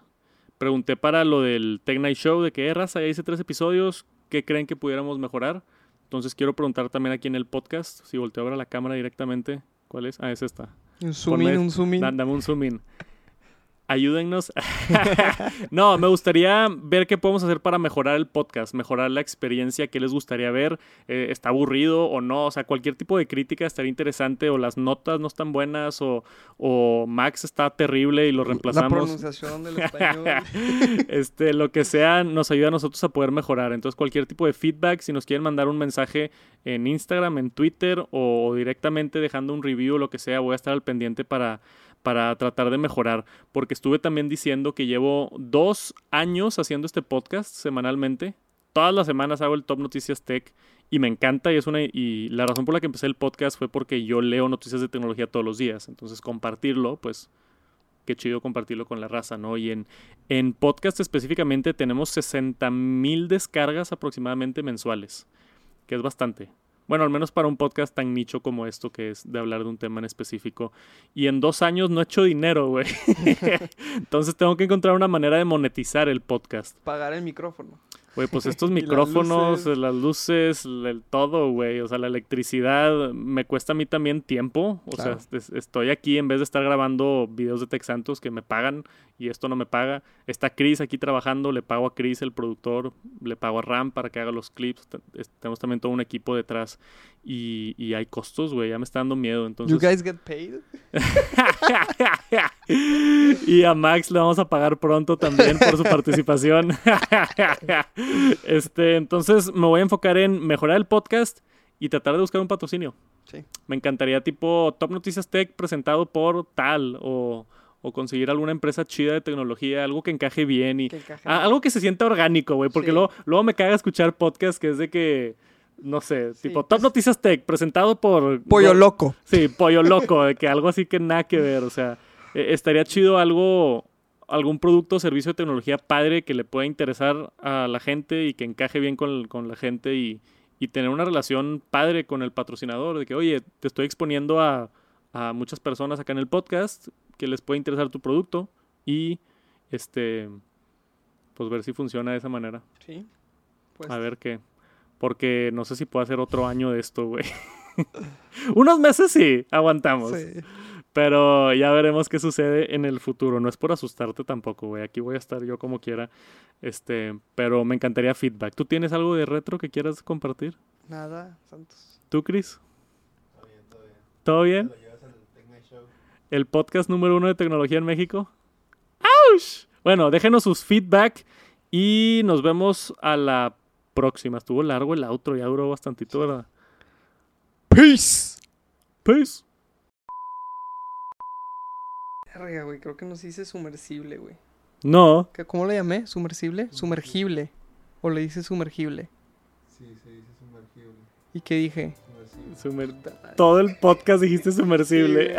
Pregunté para lo del Tech Night Show, de que, eh, raza, ya hice tres episodios, ¿qué creen que pudiéramos mejorar? Entonces quiero preguntar también aquí en el podcast, si volteo a ver la cámara directamente, ¿cuál es? Ah, es esta. Un zoom in, un zoom in. Dame un zoom in ayúdennos. no, me gustaría ver qué podemos hacer para mejorar el podcast, mejorar la experiencia, qué les gustaría ver, eh, está aburrido o no, o sea, cualquier tipo de crítica estaría interesante, o las notas no están buenas, o, o Max está terrible y lo reemplazamos. La pronunciación del español. este, lo que sea, nos ayuda a nosotros a poder mejorar. Entonces, cualquier tipo de feedback, si nos quieren mandar un mensaje en Instagram, en Twitter, o directamente dejando un review o lo que sea, voy a estar al pendiente para para tratar de mejorar, porque estuve también diciendo que llevo dos años haciendo este podcast semanalmente. Todas las semanas hago el Top Noticias Tech y me encanta y es una y la razón por la que empecé el podcast fue porque yo leo noticias de tecnología todos los días, entonces compartirlo, pues qué chido compartirlo con la raza, ¿no? Y en, en podcast específicamente tenemos 60 mil descargas aproximadamente mensuales, que es bastante. Bueno, al menos para un podcast tan nicho como esto, que es de hablar de un tema en específico. Y en dos años no he hecho dinero, güey. Entonces tengo que encontrar una manera de monetizar el podcast. Pagar el micrófono. Güey, pues estos micrófonos, las luces, el todo, güey. O sea, la electricidad me cuesta a mí también tiempo. O sea, estoy aquí en vez de estar grabando videos de Tech Santos que me pagan y esto no me paga. Está Chris aquí trabajando, le pago a Chris, el productor, le pago a Ram para que haga los clips. Tenemos también todo un equipo detrás y, y hay costos, güey. Ya me está dando miedo. Entonces... You guys get paid? y a Max le vamos a pagar pronto también por su participación. este, entonces me voy a enfocar en mejorar el podcast y tratar de buscar un patrocinio. Sí. Me encantaría tipo Top Noticias Tech presentado por tal o o conseguir alguna empresa chida de tecnología, algo que encaje bien y algo que se sienta orgánico, güey, porque luego, luego me caga escuchar podcast que es de que no sé, tipo Top pues Noticias Tech presentado por Pollo Loco. Sí, Pollo Loco, de que algo así que nada que ver, o sea, eh, estaría chido algo, algún producto o servicio de tecnología padre que le pueda interesar a la gente y que encaje bien con, con la gente y, y tener una relación padre con el patrocinador, de que, oye, te estoy exponiendo a, a muchas personas acá en el podcast que les puede interesar tu producto y este pues ver si funciona de esa manera. Sí. Pues, A ver qué. Porque no sé si puedo hacer otro año de esto, güey. Unos meses sí, aguantamos. sí. Pero ya veremos qué sucede en el futuro. No es por asustarte tampoco, güey. Aquí voy a estar yo como quiera. Este, pero me encantaría feedback. ¿Tú tienes algo de retro que quieras compartir? Nada, Santos. ¿Tú, Chris? Todo bien, todo bien. ¿Todo bien? Lo llevas al Tecno Show. el podcast número uno de tecnología en México. ¡Auch! Bueno, déjenos sus feedback y nos vemos a la próxima. Estuvo largo el outro, ya duró bastantito, ¿verdad? Peace. Peace. Verga, güey, creo que nos dice sumersible, güey. No, ¿Qué- ¿Cómo le llamé? ¿Sumersible? Sumergible. ¿O le dice sumergible? Sí, se dice sumergible. ¿Y qué dije? Sumersible. sumer- todo el podcast dijiste sumersible.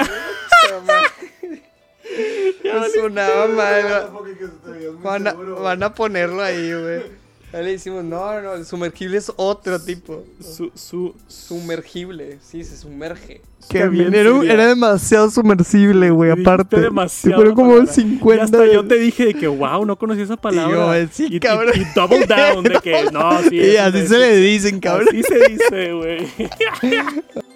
Me sonaba mal. Veías muy Van a, van a ponerlo ahí, güey. Ya le decimos, no, no, el sumergible es otro tipo. Su, su, Sumergible, sí, se sumerge. Qué bien era, demasiado sumersible, güey, aparte. demasiado Fueron como palabra. 50. Y hasta yo te dije de que, wow, no conocía esa palabra. yo, sí, y, y- cabrón. y double down de que, no, sí. Y así se le dicen, cabrón. Así se dice, güey.